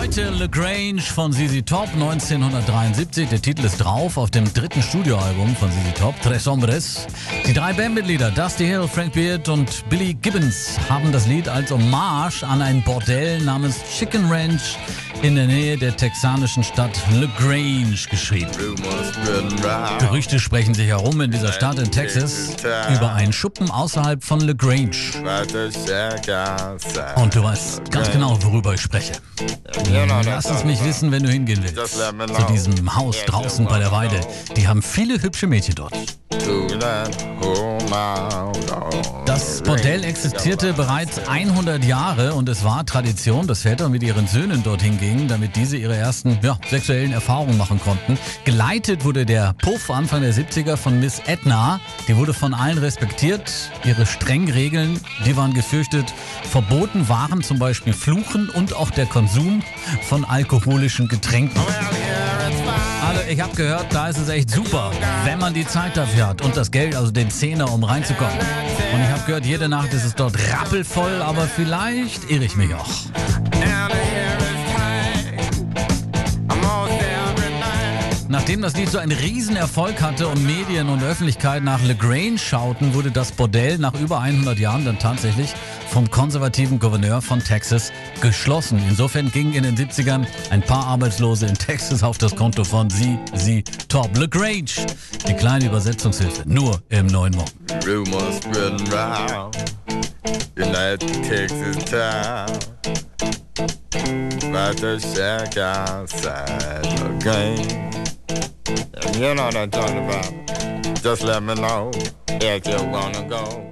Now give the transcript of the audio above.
Heute LaGrange von ZZ Top 1973. Der Titel ist drauf auf dem dritten Studioalbum von ZZ Top, Tres Hombres. Die drei Bandmitglieder Dusty Hill, Frank Beard und Billy Gibbons haben das Lied als Hommage an ein Bordell namens Chicken Ranch in der Nähe der texanischen Stadt LaGrange geschrieben. Gerüchte sprechen sich herum in dieser Stadt in Texas über einen Schuppen außerhalb von LaGrange. Und du weißt ganz genau, worüber ich spreche. Lass es mich wissen, wenn du hingehen willst. Zu diesem Haus draußen bei der Weide. Die haben viele hübsche Mädchen dort. Das Bordell existierte bereits 100 Jahre und es war Tradition, dass Väter mit ihren Söhnen dorthin gingen, damit diese ihre ersten ja, sexuellen Erfahrungen machen konnten. Geleitet wurde der Puff Anfang der 70er von Miss Edna. Die wurde von allen respektiert. Ihre strengen Regeln, die waren gefürchtet. Verboten waren zum Beispiel Fluchen und auch der Konsum von alkoholischen Getränken. Also ich habe gehört, da ist es echt super, wenn man die Zeit dafür hat und das Geld, also den Zehner, um reinzukommen. Und ich habe gehört, jede Nacht ist es dort rappelvoll, aber vielleicht irre ich mich auch. Nachdem das Lied so einen Riesenerfolg hatte und Medien und Öffentlichkeit nach LaGrange schauten, wurde das Bordell nach über 100 Jahren dann tatsächlich vom konservativen Gouverneur von Texas geschlossen. Insofern gingen in den 70ern ein paar Arbeitslose in Texas auf das Konto von Sie, Sie, Top LaGrange. Die kleine Übersetzungshilfe, nur im neuen Morgen. Rumors spreading round United Texas town About to shack outside the game You know what I'm talking about Just let me know if you wanna go